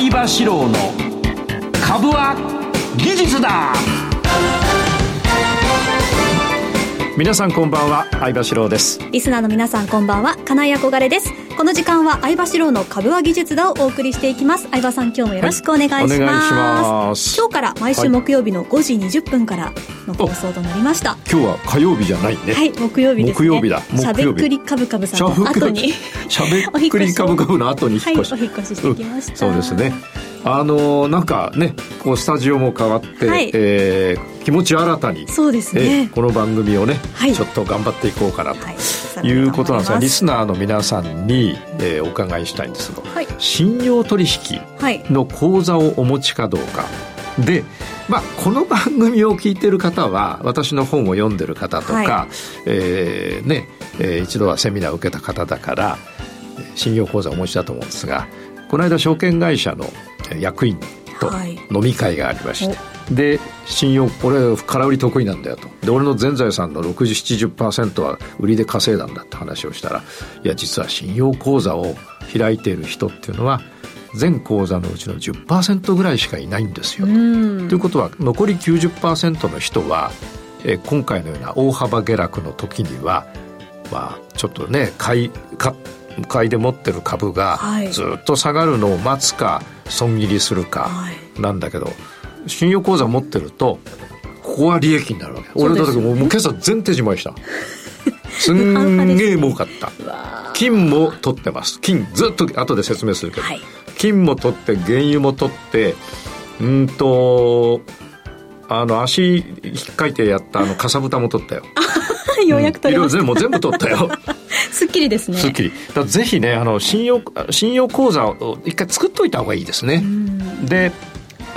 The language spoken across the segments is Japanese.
相場志郎の株は技術だ。皆さんこんばんは相場志郎です。リスナーの皆さんこんばんは金井憧れです。この時間は相場志郎の株は技術だをお送りしていきます。相場さん今日もよろしくお願いします。はい、ます。今日から毎週木曜日の5時20分からの放送となりました、今日は火曜日じゃないね。はい木曜日です、ね、木曜日だ。しゃべくりカブカブさんの後に しゃべくりカブカブの後に引っ越し、はい、お引越ししてきました、うん、そうですねあのー、なんかねこうスタジオも変わって、はい、えー、気持ち新たにそうですね、この番組をね、はい、ちょっと頑張っていこうかなと、はい、いうことなんですがリスナーの皆さんに、えー、お伺いしたいんですが、はい、信用取引の口座をお持ちかどうか、で、まあ、この番組を聞いてる方は私の本を読んでる方とか、はい、えー、ねえー、一度はセミナーを受けた方だから信用口座をお持ちだと思うんですがこの間証券会社の役員と飲み会がありまして、はい、で信用俺空売り得意なんだよと。で俺の全財産の6070%は売りで稼いだんだって話をしたらいや実は信用口座を開いている人っていうのは全口座のうちの10%ぐらいしかいないんですよ。と。ということは残り90%の人はえ今回のような大幅下落の時にはまあちょっとね買い買買いで持ってる株がずっと下がるのを待つか損切りするかなんだけど、はい、信用口座持ってるとここは利益になるわけ。俺だってもう今朝全手締まりした。すんげえ儲かった。金も取ってます。金ずっと後で説明するけど、はい、金も取って原油も取ってうんとあの足引っかいてやったあのかさぶたも取ったよ。ようやく取れました、うん、全部取ったよ すっきりですね。すっきり。ぜひねあの信用信用口座を一回作っといた方がいいですね。で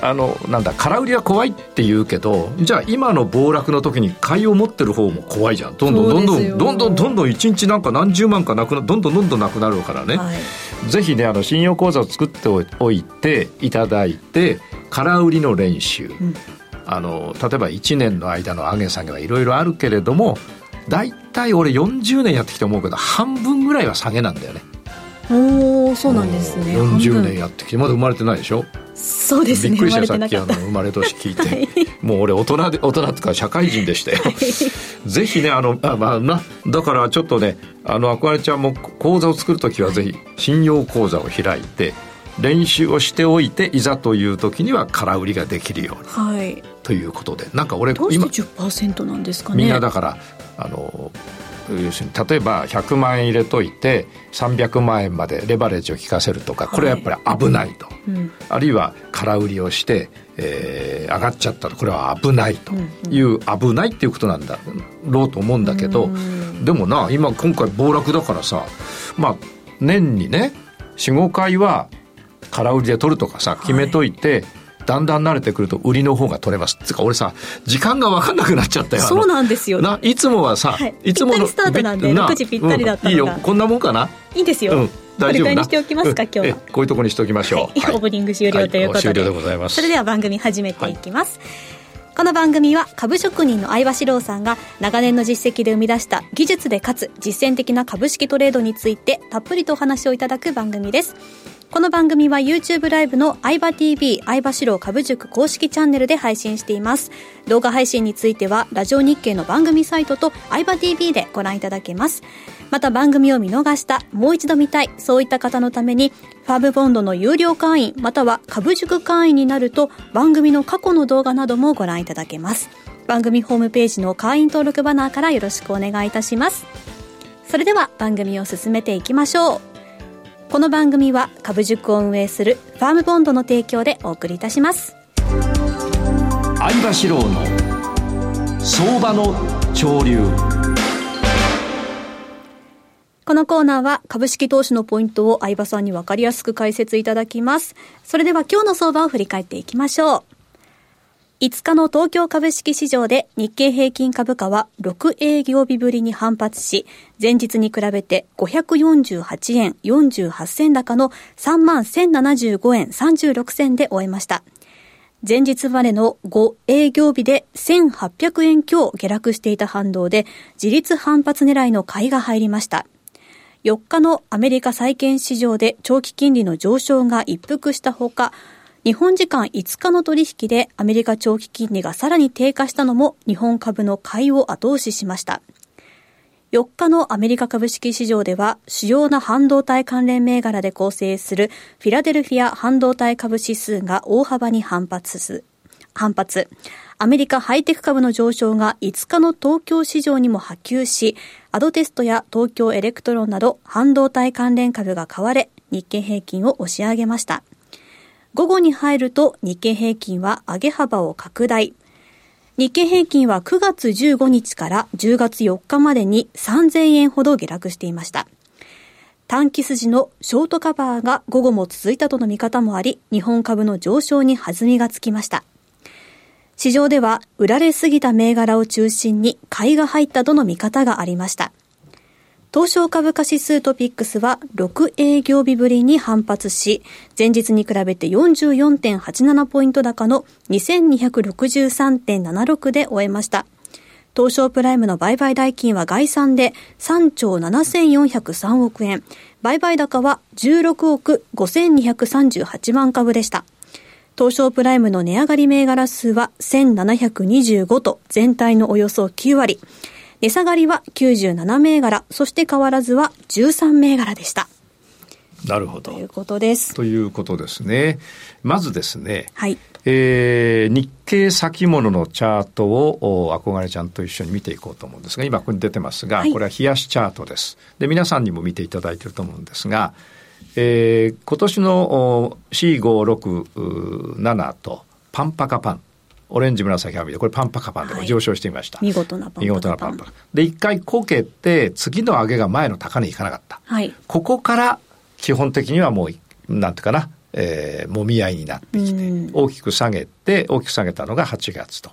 あのなんだ空売りは怖いって言うけどじゃあ今の暴落の時に買いを持ってる方も怖いじゃん。どんどんどんどんどんどんどんどん1日なんか何十万かなくなどんどんどんどんなくなるからね、はい、ぜひねあの信用口座を作っておいていただいて空売りの練習、うん、あの例えば1年の間の上げ下げはいろいろあるけれども大体俺40年やってきて思うけど半分ぐらいは下げなんだよね。おおそうなんですね。40年やってきてまだ生まれてないでしょ？そうですねびっくりしたさっきあの生まれ年聞いて、はい、もう俺大人で大人ってか社会人でしたよ、はい、ぜひねあのあまあなだからちょっとねあのあこあれちゃんも講座を作る時はぜひ信用講座を開いて練習をしておいていざという時には空売りができるように、はい、ということでなんか俺どうして10%なんですかね？みんなだからあの要するに例えば100万円入れといて300万円までレバレッジを効かせるとかこれはやっぱり危ないと、はいうん、あるいは空売りをして、えー、上がっちゃったとこれは危ないと。いう、うん。うん、危ないっていうことなんだろうと思うんだけどでもな今今回暴落だからさまあ年にね45回は空売りで取るとかさ決めといて、はいだんだん慣れてくると売りの方が取れます。つか俺さ、時間が分かんなくなっちゃったよ。そうなんですよ。な、いつもはさ、はい、いつもの。スタートなんで、6時ぴったりだったのが、うん、いいよ、こんなもんかな？いいですよ。うん。大丈夫にしておきますか、今日は。こういうところにしておきましょう。はい、オープニング終了ということで。終了でございます。それでは番組始めていきます。この番組は株職人の相場志郎さんが長年の実績で生み出した技術でかつ実践的な株式トレードについてたっぷりとお話をいただく番組です。この番組は YouTube ライブの相場 TV 相場志郎株塾公式チャンネルで配信しています。動画配信についてはラジオ日経の番組サイトと相場 TV でご覧いただけます。また番組を見逃した、もう一度見たい、そういった方のために、ファームボンドの有料会員、または株塾会員になると、番組の過去の動画などもご覧いただけます。番組ホームページの会員登録バナーからよろしくお願いいたします。それでは番組を進めていきましょう。この番組は株塾を運営するファームボンドの提供でお送りいたします相場志郎の相場の潮流このコーナーは株式投資のポイントを相場さんに分かりやすく解説いただきます。それでは今日の相場を振り返っていきましょう。5日の東京株式市場で日経平均株価は6営業日ぶりに反発し、前日に比べて548円48銭高の31,075円36銭で終えました。前日までの5営業日で1800円強下落していた反動で、自立反発狙いの買いが入りました。4日のアメリカ債券市場で長期金利の上昇が一服したほか、日本時間5日の取引でアメリカ長期金利がさらに低下したのも日本株の買いを後押ししました。4日のアメリカ株式市場では主要な半導体関連銘柄で構成するフィラデルフィア半導体株指数が大幅に反発す、反発。アメリカハイテク株の上昇が5日の東京市場にも波及し、アドテストや東京エレクトロンなど半導体関連株が買われ、日経平均を押し上げました。午後に入ると日経平均は上げ幅を拡大。日経平均は9月15日から10月4日までに3000円ほど下落していました。短期筋のショートカバーが午後も続いたとの見方もあり、日本株の上昇に弾みがつきました。市場では売られすぎた銘柄を中心に買いが入ったとの見方がありました。東証株価指数トピックスは6営業日ぶりに反発し、前日に比べて44.87ポイント高の2263.76で終えました。東証プライムの売買代金は概算で3兆7403億円。売買高は16億5238万株でした。東証プライムの値上がり銘柄数は1725と全体のおよそ9割。値下がりは97銘柄、そして変わらずは13銘柄でした。なるほど。ということです。ということですね。まずですね、はい。えー、日経先物のチャートを憧れちゃんと一緒に見ていこうと思うんですが、今ここに出てますが、はい、これは冷やしチャートです。で、皆さんにも見ていただいていると思うんですが、えー、今年の C567 とパンパカパン。オレンジ紫はみで、これパンパカパンで上昇してみました。見事なパンパカパン。で、一回こけて、次の上げが前の高値いかなかった。はい。ここから基本的にはもう、なんていうかな、えー、もみ合いになってきて、大きく下げて、大きく下げたのが8月と。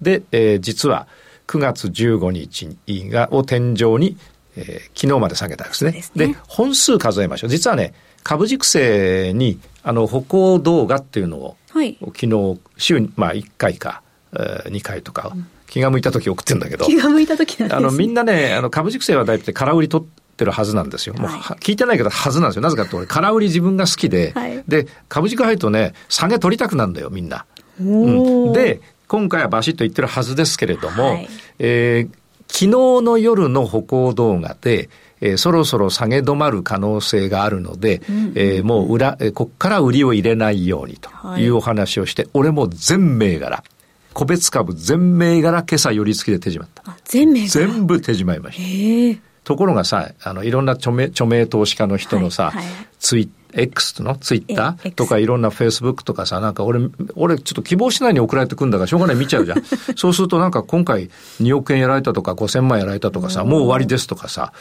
で、えー、実は9月15日が、を天井に、えー、昨日まで下げたんですね。で、ね、本数数えましょう。実はね、株軸性に、あの、歩行動画っていうのを、はい、昨日、週、まあ1回か、えー、2回とか、うん、気が向いた時送ってんだけど。気が向いた時なんです、ね、あの、みんなね、あの、株軸性は大体空売り取ってるはずなんですよ。もう、聞いてないけど、はずなんですよ。なぜかって俺、空売り自分が好きで、はい、で、株軸入るとね、下げ取りたくなるんだよ、みんな。うん、で、今回はバシッと言ってるはずですけれども、はい、えー、昨日の夜の歩行動画で、えー、そろそろ下げ止まる可能性があるので、うん、えー、もう裏、えー、こっから売りを入れないようにというお話をして、はい、俺も全銘柄、個別株全銘柄今朝寄り付きで手締まった。全銘柄？全部手締まいました。ところがさ、あの、いろんな著名、著名投資家の人のさ、はいはい、ツイッ X のツイッターとかいろんなフェイスブックとかさ、なんか俺、俺ちょっと希望しないに送られてくんだからしょうがない見ちゃうじゃん。そうするとなんか今回2億円やられたとか5000万やられたとかさ、もう終わりですとかさ、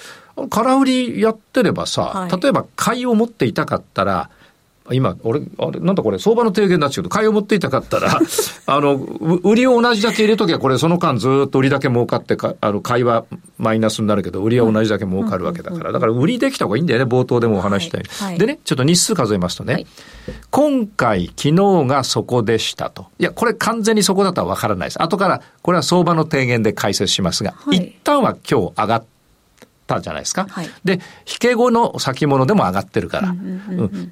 空売りやってればさ、例えば買いを持っていたかったら、今、俺、あれ、なんだこれ、相場の低減になっちゃうと、買いを持っていたかったら、あの、売りを同じだけ入れときゃ、これ、その間ずっと売りだけ儲かってか、あの、買いはマイナスになるけど、売りは同じだけ儲かるわけだから、だから売りできた方がいいんだよね、冒頭でもお話したように、はいはい、でね、ちょっと日数数えますとね、はい、今回、昨日がそこでしたと。いや、これ完全にそこだとはわからないです。後から、これは相場の低減で解説しますが、一旦は今日上がって、たじゃないですか。はい、で、引け後の先物でも上がってるから。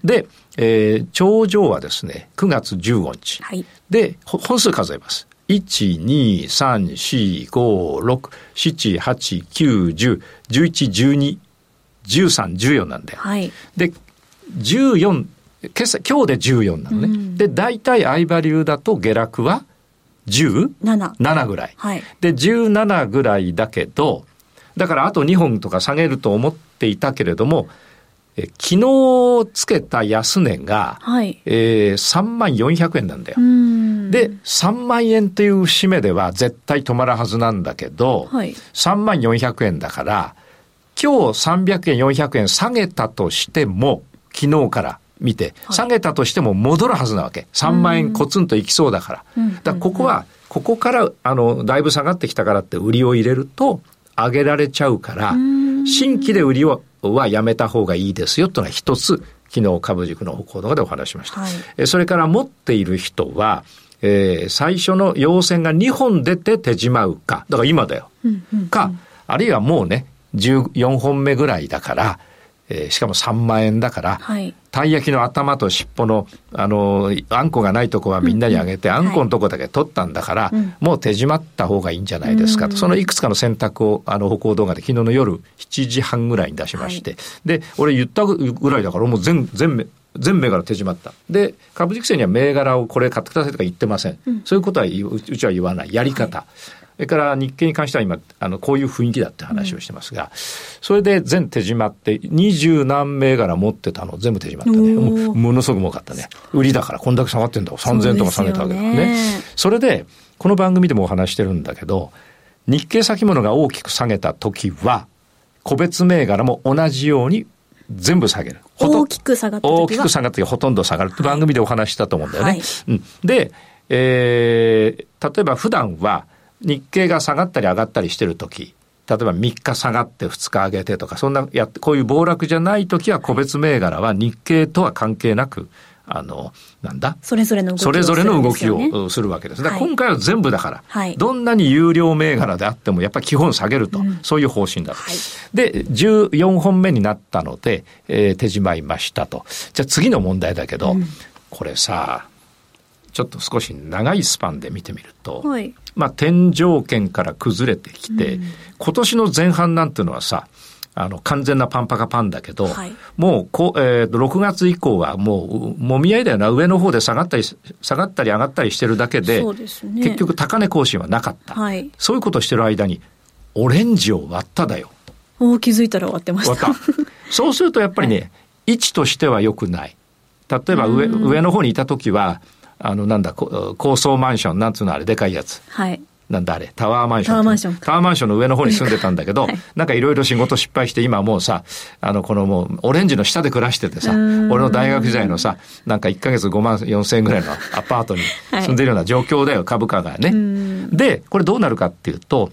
で、えー、頂上はですね、9月15日。はい、で、本数数えます。1、2、3、4、5、6、7、8、9、10、11、12、13、14なんで。はい、で、14、今朝、今日で14なのね。うん、で、大体相場流だと下落は 17? 7ぐらい。はい、で、17ぐらいだけど、だからあと2本とか下げると思っていたけれども、え昨日つけた安値が、はい、えー、3万400円なんだよ。で、3万円という節目では絶対止まるはずなんだけど、はい、3万400円だから、今日300円、400円下げたとしても、昨日から見て、下げたとしても戻るはずなわけ。3万円コツンといきそうだから。だからここは、ここから、あの、だいぶ下がってきたからって売りを入れると、上げられちゃうから、新規で売りをはやめた方がいいですよというのは一つ、昨日株軸の方向でお話しました。はい、それから持っている人は、えー、最初の陽線が2本出て手じまうか、だから今だよ。うんうんうん、か、あるいはもうね、14本目ぐらいだから、えー、しかも3万円だから、はい、たい焼きの頭と尻尾の、あの、あんこがないとこはみんなにあげて、うん。うん、あんこのとこだけ取ったんだから、はい、もう手締まった方がいいんじゃないですかと、うん、そのいくつかの選択を、あの、歩行動画で昨日の夜7時半ぐらいに出しまして、はい、で、俺言ったぐらいだから、もう全、全、全銘柄手締まった。で、株式制には銘柄をこれ買ってくださいとか言ってません。うん、そういうことはうちは言わない。やり方。それから日経に関しては今、あの、こういう雰囲気だって話をしてますが、うん、それで全手締まって、二十何銘柄持ってたの全部手締まったね。もものすごく儲かったね。売りだからこんだけ下がってんだ。3000円とか下げたわけだからね。それで、この番組でもお話してるんだけど、日経先物が大きく下げた時は、個別銘柄も同じように全部下げる。大きく下がった時大きく下がった時ほとんど下がるって番組でお話したと思うんだよね。はい、うん、で、えー、例えば普段は、日経が下がったり上がったりしてる時例えば3日下がって2日上げてとか、そんなやこういう暴落じゃない時は個別銘柄は日経とは関係なく、あの、なんだ？それぞれの動きを、それぞれの動きをするわけです。はい、今回は全部だから、はい、どんなに有料銘柄であっても、やっぱり基本下げると、うん、そういう方針だと。はい、で、14本目になったので、えー、手締まいましたと。じゃあ次の問題だけど、うん、これさ、ちょっと少し長いスパンで見てみると、はい、まあ、天井圏から崩れてきて、うん、今年の前半なんていうのはさ、あの、完全なパンパカパンだけど、はい、もうこ、えー、6月以降はもう、もみ合いだよな、上の方で下がったり、下がったり上がったりしてるだけで、でね、結局高値更新はなかった。はい、そういうことをしてる間に、オレンジを割っただよ。お気づいたら終わってました。そうするとやっぱりね、はい、位置としては良くない。例えば上、上の方にいた時は、あの、なんだ、高層マンション、なんつうのあれ、でかいやつ。はい。なんだあれ、タワーマンション。タワーマンション。タワーマンションの上の方に住んでたんだけど、はい、なんかいろいろ仕事失敗して、今もうさ、あの、このもう、オレンジの下で暮らしててさ、俺の大学時代のさ、なんか1ヶ月5万4千円ぐらいのアパートに住んでるような状況だよ、株価がね。で、これどうなるかっていうと、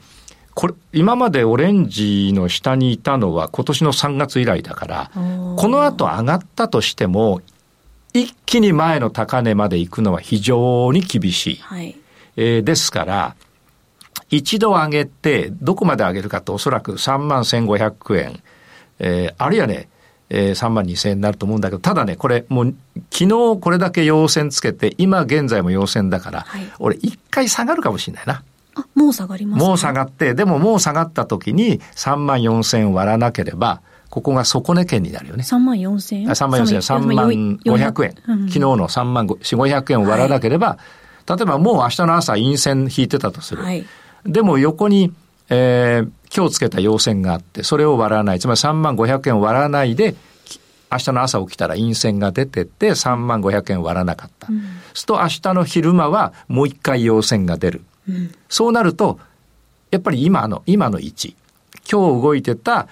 これ、今までオレンジの下にいたのは今年の3月以来だから、この後上がったとしても、一気に前の高値まで行くのは非常に厳しい。はい、えー、ですから、一度上げて、どこまで上げるかとおそらく3万1500円、えー、あるいはね、えー、3万2000円になると思うんだけど、ただね、これもう昨日これだけ陽線つけて、今現在も陽線だから、はい、俺一回下がるかもしれないな。あ、もう下がりますもう下がって、でももう下がった時に3万4000割らなければ、ここが底値圏になるよね。3万4千円 ?3 万4千円、3万500円。昨日の3万4、500円を割らなければ、はい、例えばもう明日の朝陰線引いてたとする。はい、でも横に、えー、今日つけた陽線があって、それを割らない。つまり3万500円を割らないで、明日の朝起きたら陰線が出てて3万500円割らなかった。うん、すると明日の昼間はもう一回陽線が出る。うん、そうなると、やっぱり今の、今の位置。今日動いてた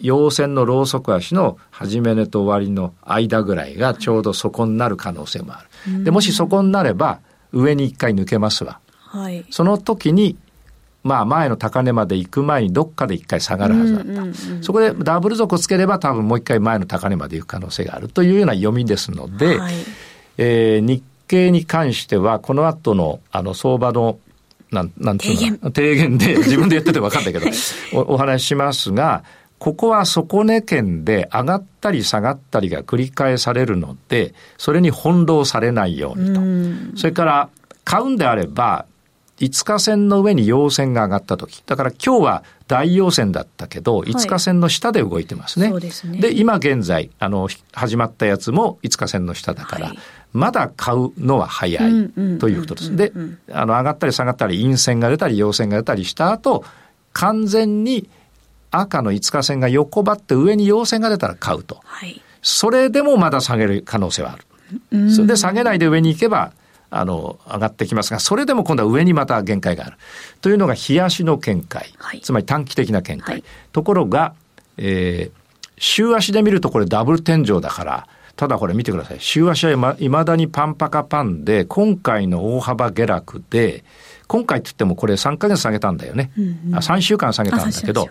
陽線のローソク足の始め値と終わりの間ぐらいがちょうど底になる可能性もある。で、もし底になれば上に一回抜けますわ。はい、その時に、まあ前の高値まで行く前にどっかで一回下がるはずだった。そこでダブル底つければ多分もう一回前の高値まで行く可能性があるというような読みですので、はい、えー、日経に関してはこの後のあの相場のなんなんていうの提言で自分で言ってて分かんないけど、はい、おお話ししますが、ここは底値圏で上がったり下がったりが繰り返されるので、それに翻弄されないようにと。それから、買うんであれば、5日線の上に陽線が上がった時。だから今日は大陽線だったけど、5日線の下で動いてますね。はい、でねで、今現在、あの、始まったやつも5日線の下だから、はい、まだ買うのは早いということです。で、あの、上がったり下がったり、陰線が出たり陽線が出たりした後、完全に赤の5日線が横ばって上に陽線が出たら買うと。はい、それでもまだ下げる可能性はある。それで下げないで上に行けば、あの、上がってきますが、それでも今度は上にまた限界がある。というのが、冷やしの見解。はい、つまり短期的な見解。はい、ところが、えー、週足で見るとこれダブル天井だから、ただこれ見てください。週足はいまだにパンパカパンで、今回の大幅下落で、今回って言ってもこれ3ヶ月下げたんだよね。うんうん、3週間下げたんだけど、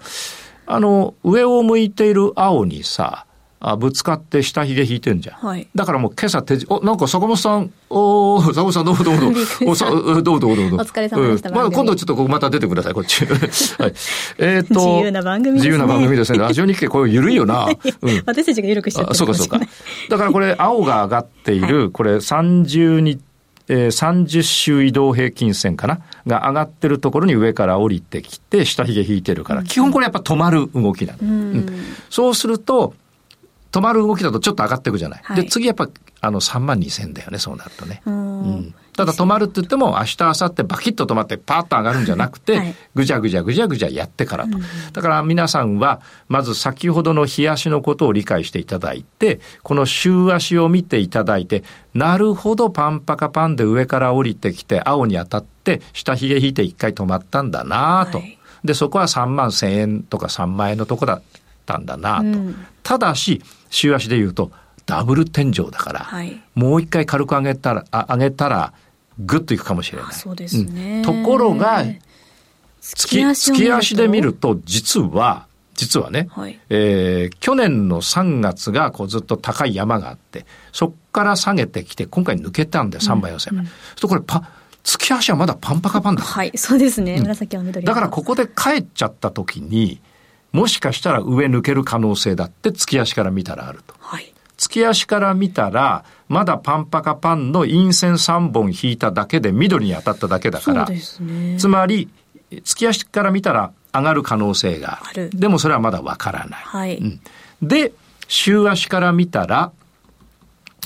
あの、上を向いている青にさ、あぶつかって下髭引いてんじゃん。はい、だからもう今朝手お、なんか坂本さん、お坂本さんどうもどうもどうも。おさどうもどうもどうも。お疲れ様でした。うん、まあ今度ちょっとここまた出てください、こっち。はい。えっ、ー、と。自由な番組ですね。自由な番組ですね。ラジオ日経これ緩いよな。うん、私たちが緩くしちゃったそうかそうか。だからこれ青が上がっている、はい、これ30日、えー、30周移動平均線かなが上がってるところに上から降りてきて、下髭引いてるから、基本これやっぱ止まる動きなの。うん、そうすると、止まる動きだとちょっと上がっていくじゃない。はい、で、次やっぱ、あの、3万2千だよね、そうなるとね。うん、ただ止まるって言っても、明日、明後日バキッと止まってパーッと上がるんじゃなくて、はい、ぐじゃぐじゃぐじゃぐじゃやってからと。だから皆さんは、まず先ほどの冷やしのことを理解していただいて、この週足を見ていただいて、なるほどパンパカパンで上から降りてきて、青に当たって、下髭引いて一回止まったんだなと。はい、で、そこは3万1000円とか3万円のとこだったんだなと。うん、ただし、週足で言うと、ダブル天井だから、はい、もう一回軽く上げたら、あ上げたら、ぐっといくかもしれない。そうですね、うん、ところが、月月足で見ると、実は、実はね、はい、えー、去年の3月がこうずっと高い山があって、そこから下げてきて、今回抜けたんで、3倍予選。うんうん、そこれパ、月足はまだパンパカパンだ。はい、そうですね。紫は緑、だからここで帰っちゃった時に、もしかしたら上抜ける可能性だって月足から見たらあると。はい。月足から見たら、まだパンパカパンの陰線3本引いただけで緑に当たっただけだから、ね、つまり、月足から見たら上がる可能性がある。でもそれはまだわからない。はい、うん。で、週足から見たら、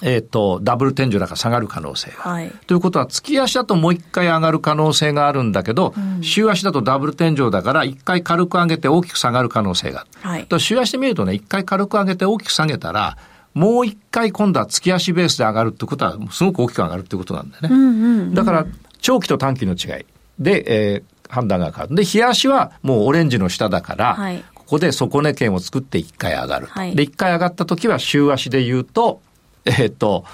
えっ、ー、と、ダブル天井だから下がる可能性が。はい、ということは、月足だともう一回上がる可能性があるんだけど、うん、週足だとダブル天井だから、一回軽く上げて大きく下がる可能性がある。はい、と週足で見るとね、一回軽く上げて大きく下げたら、もう一回今度は月足ベースで上がるってことは、すごく大きく上がるってことなんだよね。うんうんうん、だから、長期と短期の違いで、えー、判断が変わる。で、日足はもうオレンジの下だから、はい、ここで底値圏を作って一回上がると。はい、で、一回上がった時は週足で言うと、えー、っと、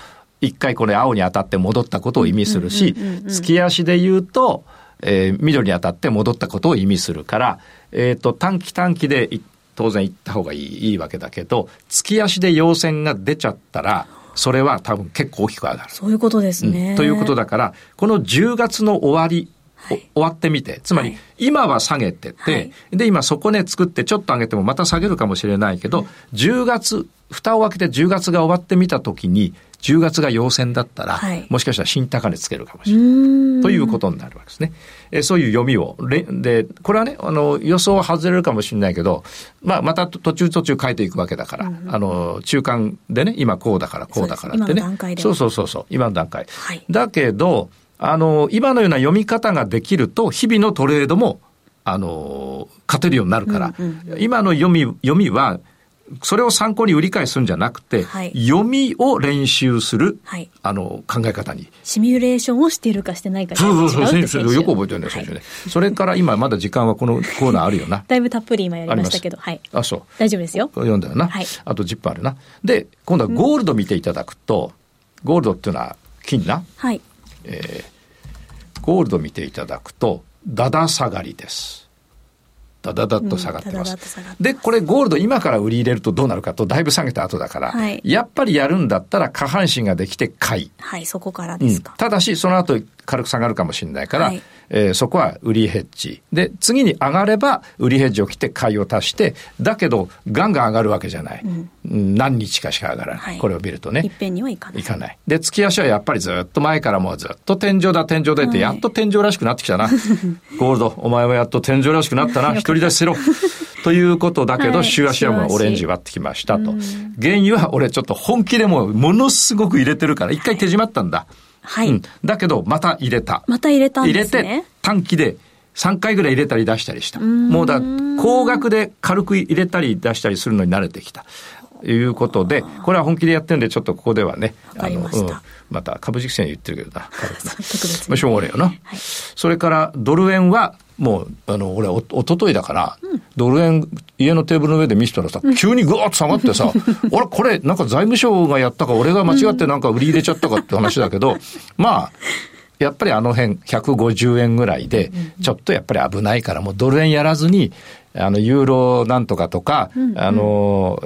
一回これ青に当たって戻ったことを意味するし、月足で言うと、えー、緑に当たって戻ったことを意味するから、えっ、ー、と、短期短期で当然行った方がいいいいわけだけど、月足で陽線が出ちゃったら、それは多分結構大きく上がる。そういうことですね。うん、ということだから、この10月の終わり、はい、終わってみて、つまり、今は下げてて、はい、で、今底根作ってちょっと上げてもまた下げるかもしれないけど、10月、蓋を開けて10月が終わってみたときに、10月が陽線だったら、はい、もしかしたら新高値つけるかもしれない。ということになるわけですね。えそういう読みを。で、これはね、あの、予想は外れるかもしれないけど、まあ、また途中途中変えていくわけだから、うん、あの、中間でね、今こうだからこうだからってね。そうそうそうそう、今の段階。はい、だけど、あの、今のような読み方ができると、日々のトレードも、あの、勝てるようになるから、うんうん、今の読み、読みは、それを参考に売り買いするんじゃなくて、はい、読みを練習する、はい、あの考え方に。シミュレーションをしているかしてないかそうそうそう、選手よく覚えてるね、選手ね。それから今まだ時間はこのコーナーあるよな。だいぶたっぷり今やりましたけど、はい。あ、そう。大丈夫ですよ。読んだよな。はい。あと10分あるな。で、今度はゴールド見ていただくと、うん、ゴールドっていうのは金な。はい。えー、ゴールド見ていただくと、だだ下がりです。ダダダッと下がってます。で、これゴールド今から売り入れるとどうなるかと、だいぶ下げた後だから、はい、やっぱりやるんだったら下半身ができて買い。はい、そこからですか。うん、ただし、その後軽く下がるかもしれないから、はい、えー、そこは売りヘッジ。で、次に上がれば売りヘッジを切って買いを足して、だけどガンガン上がるわけじゃない。うん、何日かしか上がらない。はい、これを見るとね。いっぺんにはいかない。いかない。で、月足はやっぱりずっと前からもうずっと天井だ天井だって、やっと天井らしくなってきたな。ゴールド、お前はやっと天井らしくなったな。独り出しせろ。ということだけど、週足はもうオレンジ割ってきましたと。原油は俺ちょっと本気でもうものすごく入れてるから、一回手締まったんだ。はい、うん。だけど、また入れた。また入れたんですね。入れて、短期で3回ぐらい入れたり出したりした。もうだ、高額で軽く入れたり出したりするのに慣れてきた。いうことで、これは本気でやってるんで、ちょっとここではね、あの、うん、また株式線言ってるけどな、まあ、しょうがないよな。はい、それからドル円は、もう、あの、俺お、おとといだから、うん、ドル円、家のテーブルの上で見せたらさ、急にぐわっと下がってさ、俺、これ、なんか財務省がやったか、俺が間違ってなんか売り入れちゃったかって話だけど、まあ、やっぱりあの辺150円ぐらいで、ちょっとやっぱり危ないから、もうドル円やらずに、あの、ユーロなんとかとか、うん。うん、あの、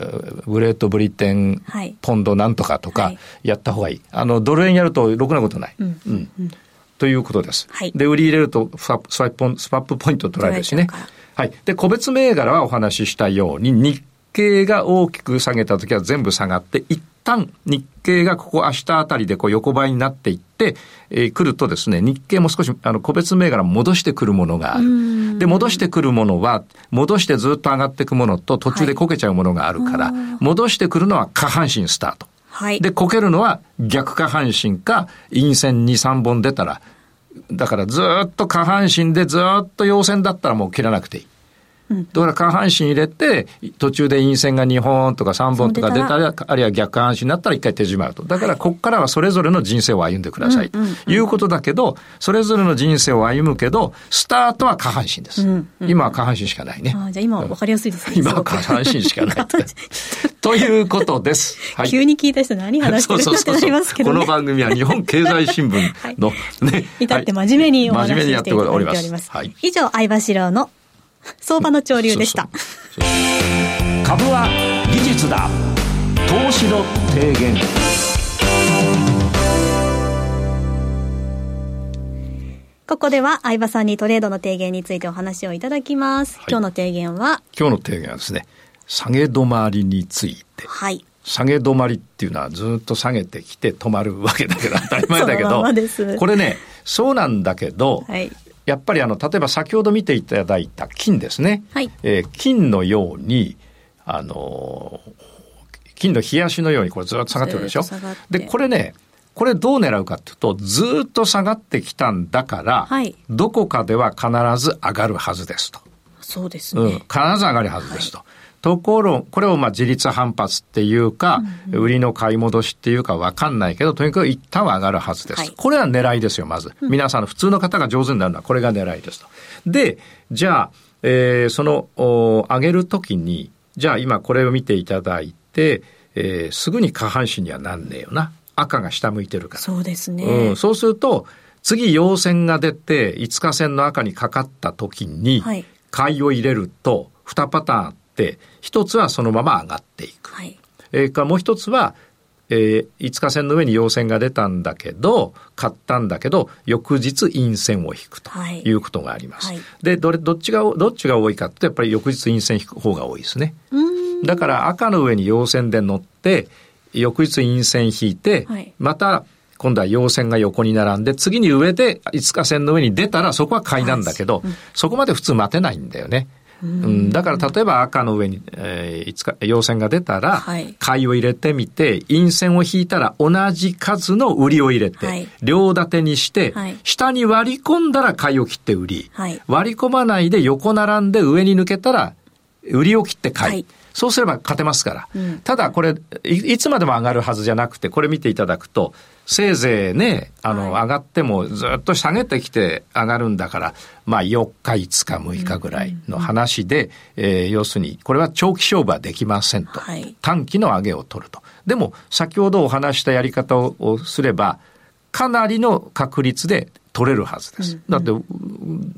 グレートブリテン、ポンドなんとかとか、やった方がいい。あの、ドル円やるとろくなことない。うん、うん。うんということです。はい、で、売り入れるとスワップポイント取られるしね。はい。で、個別銘柄はお話ししたように、日経が大きく下げた時は全部下がって、一旦日経がここ明日あたりでこう横ばいになっていって、えー、来るとですね、日経も少しあの個別銘柄戻してくるものがある。で、戻してくるものは、戻してずっと上がっていくものと途中でこけちゃうものがあるから、はい、戻してくるのは下半身スタート。はい、で、こけるのは逆下半身か、陰線2、3本出たら、だからずっと下半身でずっと陽線だったらもう切らなくていい。だから下半身入れて、途中で陰線が2本とか3本とか出たら、あるいは逆下半身になったら一回手締まると。だからここからはそれぞれの人生を歩んでください。ということだけど、それぞれの人生を歩むけど、スタートは下半身です。今は下半身しかないね。あじゃあ今は分かりやすいですね。今は下半身しかない。ということです。はい、急に聞いた人何話してるんだってなりますけど、ね、この番組は日本経済新聞の ね、はい、至って真面目にお話ししていただいております。はい、以上、相場志郎の相場の潮流でした。株は技術だ。投資の提言。ここでは相場さんにトレードの提言についてお話をいただきます。はい、今日の提言は？今日の提言はですね、下げ止まりについて。はい。下げ止まりっていうのはずっと下げてきて止まるわけだけど当たり前だけど これねそうなんだけど、はい、やっぱりあの、例えば先ほど見ていただいた金ですね。はい。えー、金のように、あの金の冷やしのようにこれずっと下がってるでしょ？で、これね、これどう狙うかっていうと、ずっと下がってきたんだから、はい、どこかでは必ず上がるはずですと。そうですね。うん、必ず上がるはずですと。はいところ、これをまあ自立反発っていうか、うんうん、売りの買い戻しっていうかわかんないけど、とにかく一旦は上がるはずです。はい、これは狙いですよ、まず。皆さんの普通の方が上手になるのはこれが狙いですと。で、じゃあ、えー、その、上げるときに、じゃあ今これを見ていただいて、えー、すぐに下半身にはなんねえよな。赤が下向いてるから。そうですね。うん、そうすると、次陽線が出て、5日線の赤にかかった時に、買いを入れると、2パターン、一つはそのまま上がっていく。はい、えー、かもう一つは、えー、5日線の上に陽線が出たんだけど、買ったんだけど、翌日陰線を引くということがあります。はいはい、で、どれ、どっちが、どっちが多いかってやっぱり翌日陰線引く方が多いですね。だから赤の上に陽線で乗って、翌日陰線引いて、はい、また今度は陽線が横に並んで、次に上で5日線の上に出たらそこは買いなんだけど、そこまで普通待てないんだよね。うん、だから例えば赤の上に、えー、いつか陽線が出たら、はい、買いを入れてみて、陰線を引いたら同じ数の売りを入れて、はい、両立てにして、はい、下に割り込んだら買いを切って売り、割り込まないで横並んで上に抜けたら、売りを切って買い。そうすれば勝てますから。うん、ただこれい、いつまでも上がるはずじゃなくて、これ見ていただくと、せいぜいね、あの、はい、上がってもずっと下げてきて上がるんだから、まあ4日、5日、6日ぐらいの話で、うん、えー、要するに、これは長期勝負はできませんと。はい、短期の上げを取ると。でも、先ほどお話したやり方をすれば、かなりの確率で取れるはずです。だって、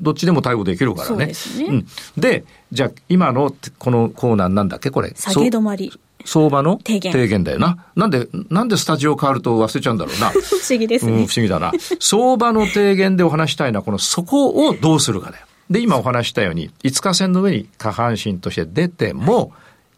どっちでも対応できるからね。で、ねうん、で、じゃあ、今のこのコーナーなんだっけ？これ。下げ止まり。相場の？提言提言だよな。なんで、なんでスタジオ変わると忘れちゃうんだろうな。不思議ですね、うん。不思議だな。相場の提言でお話したいのは、このそこをどうするかだよ。で、今お話したように、5日線の上に下半身として出ても、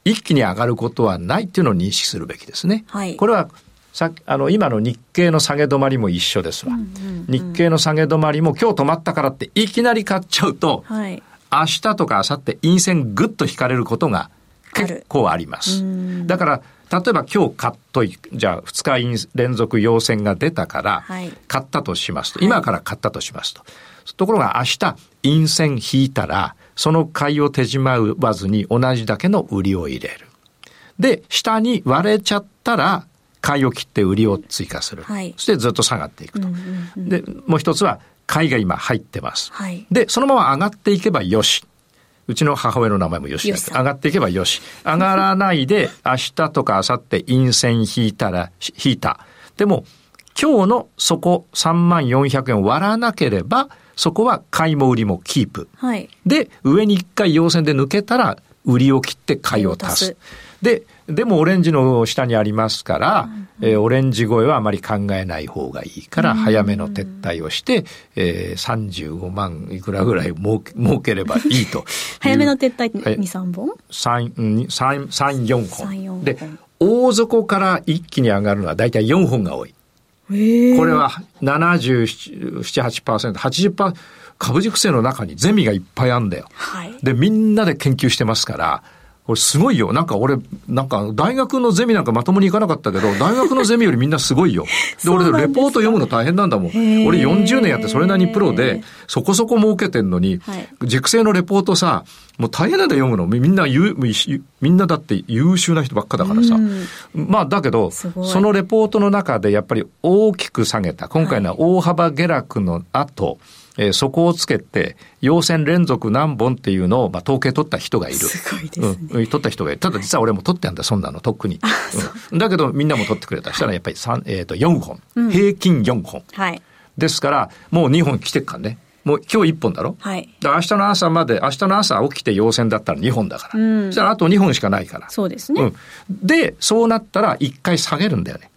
一気に上がることはないっていうのを認識するべきですね。はい、これはさあの今の日経の下げ止まりも一緒ですわ、うんうんうん、日経の下げ止まりも今日止まったからっていきなり買っちゃうと、はい、明日とか明後日陰線ぐっと引かれることが結構あります。だから、例えば今日買っとい、じゃあ2日連続陽線が出たから、買ったとしますと、今から買ったとしますと。ところが明日陰線引いたら、その買いを手締まわずに同じだけの売りを入れる。で、下に割れちゃったら、買いを切って売りを追加する。はい、そしてずっと下がっていくと。うんうんうん、で、もう一つは、買いが今入ってます。はい、で、そのまま上がっていけばよし。うちの母親の名前もよし上がっていけばよし。上がらないで、明日とか明後日陰線引いたら、引いた。でも、今日の底3万400円を割らなければ、そこは買いも売りもキープ。はい、で、上に一回陽線で抜けたら、売りを切って買いを足す。で、でもオレンジの下にありますから、うんえー、オレンジ越えはあまり考えない方がいいから、早めの撤退をして、えー、35万いくらぐらい儲け 儲ければいいと早めの撤退2、3本 ?3、3、3、4本。で、大底から一気に上がるのは大体4本が多い。これは77、8%、80%、株熟成の中にゼミがいっぱいあるんだよ。はい、で、みんなで研究してますから、これすごいよ。なんか俺、なんか大学のゼミなんかまともに行かなかったけど、大学のゼミよりみんなすごいよ。で、俺レポート読むの大変なんだもん。俺40年やってそれなりにプロで、そこそこ儲けてんのに、はい、熟成のレポートさ、もう大変なんだ読むの。みんなみんなだって優秀な人ばっかだからさ。まあだけど、そのレポートの中でやっぱり大きく下げた。今回の大幅下落の後、はいえー、そこをつけて、陽線連続何本っていうのを、まあ、統計取った人がいる。すごいですね。うん、取った人がいる。ただ実は俺も取ってんだ、そんなの、とっくに。うん、だけど、みんなも取ってくれた。したらやっぱり三えっ、ー、と、4本、うん。平均4本。はい。ですから、もう2本来てっからね。もう今日1本だろ？はい。明日の朝まで、明日の朝起きて陽線だったら2本だから。うん。そしたらあと2本しかないから。そうですね。うん。で、そうなったら1回下げるんだよね。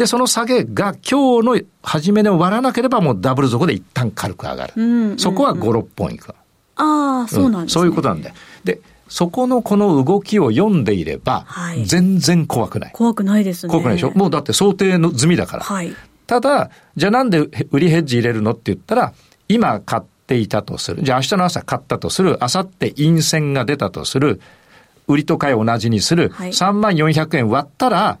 で、その下げが今日の初めで終わらなければもうダブル底で一旦軽く上がる。うんうんうん、そこは5、6本いく。ああ、そうなんですね、うん、そういうことなんで。で、そこのこの動きを読んでいれば、全然怖くない。怖くないですね。怖くないでしょ？もうだって想定の済みだから。はい、ただ、じゃあなんで売りヘッジ入れるのって言ったら、今買っていたとする。じゃあ明日の朝買ったとする。明後日陰線が出たとする。売りと買いを同じにする。はい、3万400円割ったら、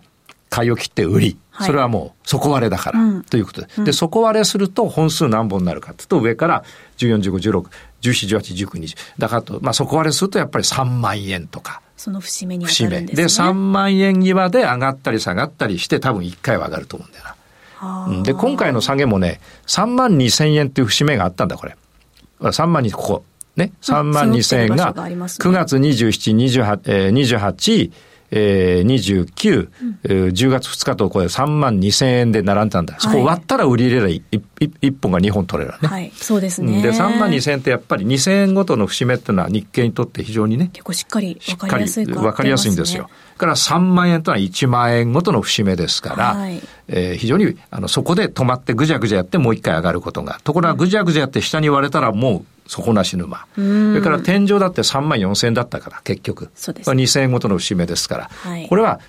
買いを切って売り。それはもう底割れだから、うん、ということで。うん、で、底割れすると本数何本になるかというと、上から14、15、16、17、18、19、20。だからと、まあ底割れするとやっぱり3万円とか。その節目に当たるんですね。節目。で、3万円際で上がったり下がったりして多分1回は上がると思うんだよな。で、今回の下げもね、3万2千円っていう節目があったんだ、これ。3万にここ。ね。3万2千円が9月27、28、えー、28、えー、29、うん、10月2日とこれ3万2千円で並んだんだ。そこ割ったら売り入れりゃ 1, 1本が2本取れるね。はい、そうですね。で、3万2千円ってやっぱり2千円ごとの節目っていうのは日経にとって非常にね。結構しっかり分かりやすいか、ね、分かりやすいんですよ。から3万円というのは1万円ごとの節目ですから、はい、えー、非常にあのそこで止まってぐじゃぐじゃやってもう一回上がることが。ところがぐじゃぐじゃやって下に割れたらもう底なし沼。それから天井だって3万4千円だったから、結局。そうです、ね。2千円ごとの節目ですから。はい、これは、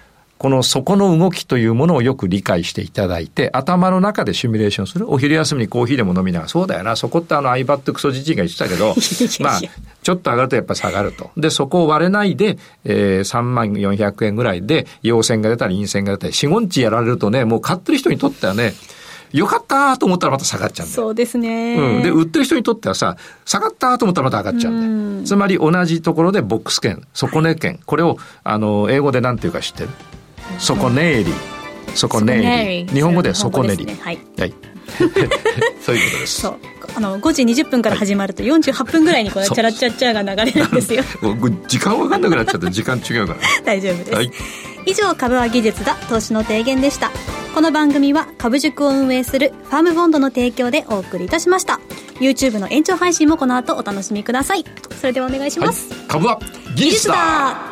この底の動きというものをよく理解していただいて、頭の中でシミュレーションする。お昼休みにコーヒーでも飲みながら、そうだよな、そこってあの iPad クソじじいが言ってたけど、まあ、ちょっと上がるとやっぱ下がると。で、そこを割れないで、えー、3万400円ぐらいで、陽線が出たり陰線が出たり、4、5日やられるとね、もう買ってる人にとってはね、よかったと思ったらまた下がっちゃうんだそうですね。うん。で、売ってる人にとってはさ、下がったと思ったらまた上がっちゃうんだよ。つまり同じところでボックス券、底値券、これを、あの、英語で何て言うか知ってる？底値入り。底値入り。日本語で底値入り。はい。はい。そういうことです。そう。あの5時20分から始まると48分ぐらいにこのチャラチャッチャが流れるんですよ。時間分かんなくなっちゃって時間違うから。大丈夫です、はい、以上株は技術だ投資の提言でした。この番組は株塾を運営するファームボンドの提供でお送りいたしました。YouTube の延長配信もこの後お楽しみください。それではお願いします、はい、株は技術だ